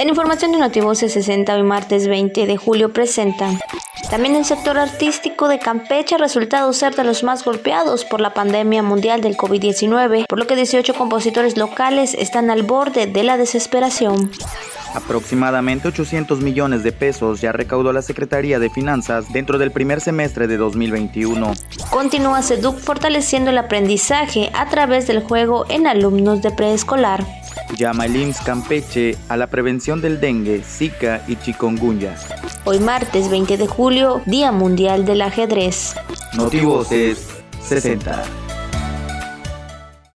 En información de Notivoce 60, hoy martes 20 de julio presenta. También el sector artístico de Campeche ha resultado ser de los más golpeados por la pandemia mundial del COVID-19, por lo que 18 compositores locales están al borde de la desesperación. Aproximadamente 800 millones de pesos ya recaudó la Secretaría de Finanzas dentro del primer semestre de 2021. Continúa SEDUC fortaleciendo el aprendizaje a través del juego en alumnos de preescolar. Llama el IMSS Campeche a la prevención del dengue, zika y chikungunya. Hoy martes 20 de julio, Día Mundial del Ajedrez. Notivoces 60.